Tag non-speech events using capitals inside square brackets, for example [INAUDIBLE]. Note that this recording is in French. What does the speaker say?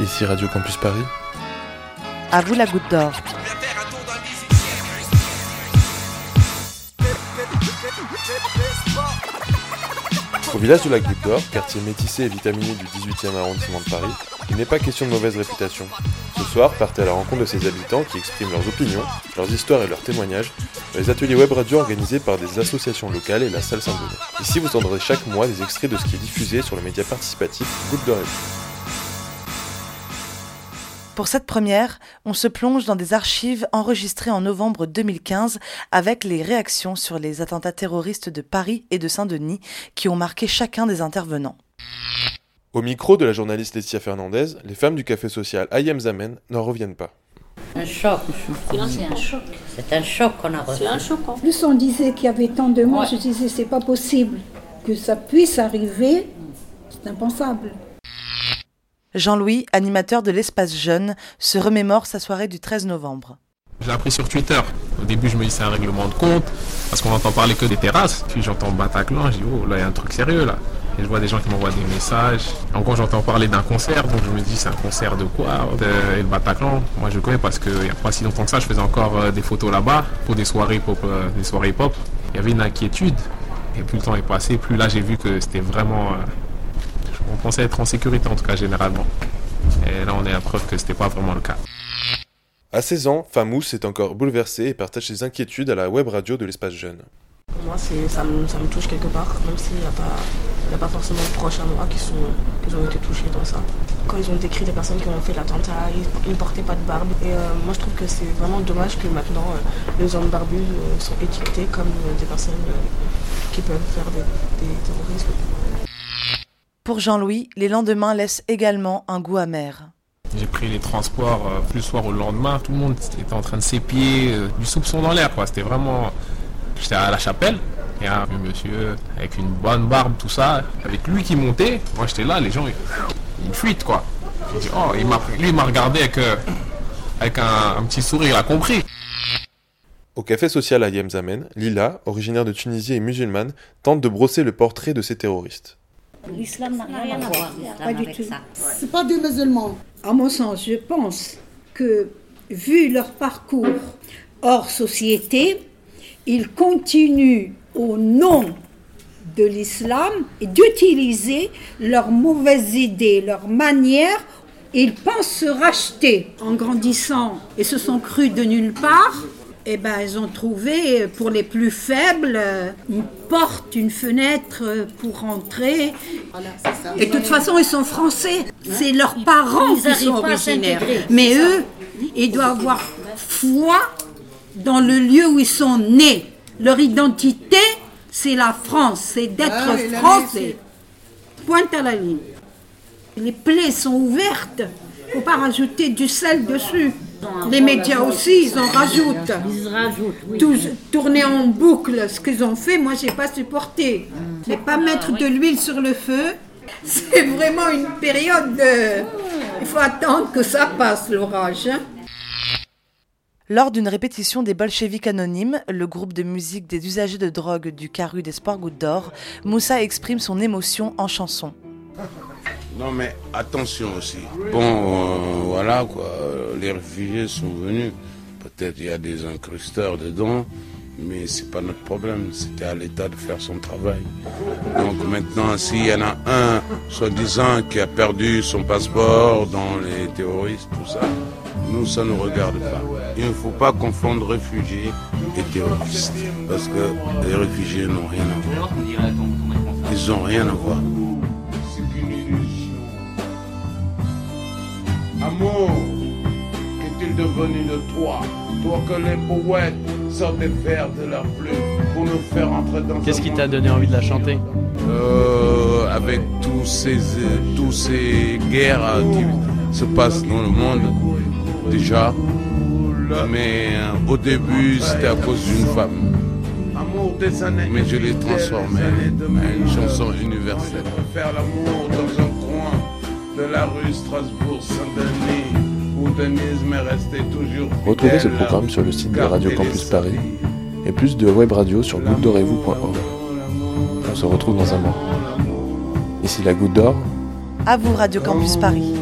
Ici Radio Campus Paris. À vous la goutte d'or. Au village de la Goutte d'Or, quartier métissé et vitaminé du 18e arrondissement de Paris, il n'est pas question de mauvaise réputation. Ce soir, partez à la rencontre de ses habitants qui expriment leurs opinions, leurs histoires et leurs témoignages dans les ateliers web radio organisés par des associations locales et la salle Saint-Denis. Ici, vous entendrez chaque mois des extraits de ce qui est diffusé sur le média participatif Goutte d'Or Pour cette première, on se plonge dans des archives enregistrées en novembre 2015 avec les réactions sur les attentats terroristes de Paris et de Saint-Denis qui ont marqué chacun des intervenants. Au micro de la journaliste Laetitia Fernandez, les femmes du café social Ayem Zamen n'en reviennent pas. Un choc. C'est un choc. C'est un choc qu'on a reçu. C'est un choc. hein. Plus on disait qu'il y avait tant de morts, Ouais. je disais c'est pas possible que ça puisse arriver. C'est impensable. Jean-Louis, animateur de l'espace jeune, se remémore sa soirée du 13 novembre. Je l'ai appris sur Twitter. Au début, je me dis c'est un règlement de compte, parce qu'on entend parler que des terrasses. Puis j'entends Bataclan, je dis oh là, il y a un truc sérieux là. Et je vois des gens qui m'envoient des messages. Encore, j'entends parler d'un concert, donc je me dis c'est un concert de quoi? De- Et le Bataclan, moi je connais parce qu'il n'y a pas si longtemps que ça, je faisais encore euh, des photos là-bas pour des soirées pop. euh, des soirées pop. Il y avait une inquiétude. Et plus le temps est passé, plus là j'ai vu que c'était vraiment. On pensait être en sécurité en tout cas généralement. Et là on est à preuve que c'était pas vraiment le cas. À 16 ans, Famous est encore bouleversé et partage ses inquiétudes à la web radio de l'espace jeune. Pour moi, ça, me, ça me touche quelque part, même s'il n'y a, pas- a forcément de proches à moi qui, sont, qui ont été touchés dans ça. Quand ils ont décrit les personnes qui ont fait l'attentat, ils, ils ne portaient pas de barbe. Et euh, moi, je trouve que c'est vraiment dommage que maintenant, euh, les hommes barbus euh, sont étiquetés comme euh, des personnes euh, qui peuvent faire des, des terrorismes. Pour Jean-Louis, les lendemains laissent également un goût amer. J'ai pris les transports euh, plus le soir au lendemain. Tout le monde était en train de s'épier, euh, du soupçon dans l'air. quoi. C'était vraiment. J'étais à la chapelle. Il y a un monsieur avec une bonne barbe, tout ça, avec lui qui montait. Moi j'étais là, les gens, ils, fuitent quoi. J'ai dit, oh, il m'a, lui il m'a regardé avec, euh, avec un, un petit sourire, il a compris. Au café social à Yemzamen, Lila, originaire de Tunisie et musulmane, tente de brosser le portrait de ces terroristes. L'islam n'a rien à voir Pas du avec tout. ça. C'est pas des musulmans. À mon sens, je pense que vu leur parcours hors société, ils continuent au nom de l'islam et d'utiliser leurs mauvaises idées, leurs manières. Ils pensent se racheter en grandissant et se sont crus de nulle part. Eh ben, ils ont trouvé pour les plus faibles une porte, une fenêtre pour rentrer. Et de toute façon, ils sont français. C'est leurs parents Ils qui sont originaires. Mais eux, ils doivent avoir foi dans le lieu où ils sont nés. Leur identité, c'est la France, c'est d'être français. Pointe à la ligne. Les plaies sont ouvertes. faut pas rajouter du sel dessus. Les médias aussi, ils en rajoutent. Ils rajoutent, oui. Tout- tourner en boucle ce qu'ils ont fait, moi j'ai pas supporté. Mais pas mettre de l'huile sur le feu, [LAUGHS] c'est vraiment une période de... Il faut attendre que ça passe l'orage. hein. Lors d'une répétition des Bolcheviks Anonymes, le groupe de musique des usagers de drogue du Caru des Sports Gouttes d'Or, Moussa exprime son émotion en chanson. Non mais attention aussi. Bon, euh, voilà quoi, les réfugiés sont venus. Peut-être il y a des incrusteurs dedans, mais c'est pas notre problème. C'était à l'État de faire son travail. Donc maintenant, s'il y en a un, soi-disant, qui a perdu son passeport dans les terroristes, tout ça, nous, ça ne nous regarde pas. Il ne faut pas confondre réfugiés et terroristes. Parce que les réfugiés n'ont rien à voir. Ils n'ont rien à voir. Toi que les poètes sortent des vers de leur plume pour nous faire entrer dans Qu'est-ce qui t'a donné envie de la chanter? Euh, avec tous ces, tous ces guerres euh, qui se passent dans le monde, déjà. Mais euh, au début, c'était à cause d'une femme. Mais je l'ai transformée en une chanson universelle. Faire l'amour dans un coin de la rue Strasbourg-Saint-Denis, Retrouvez ce programme sur le site de Radio Campus Paris et plus de web radio sur goutedorez-vous.org. On se retrouve dans un mois. Ici la goutte d'or, À vous Radio Campus Paris.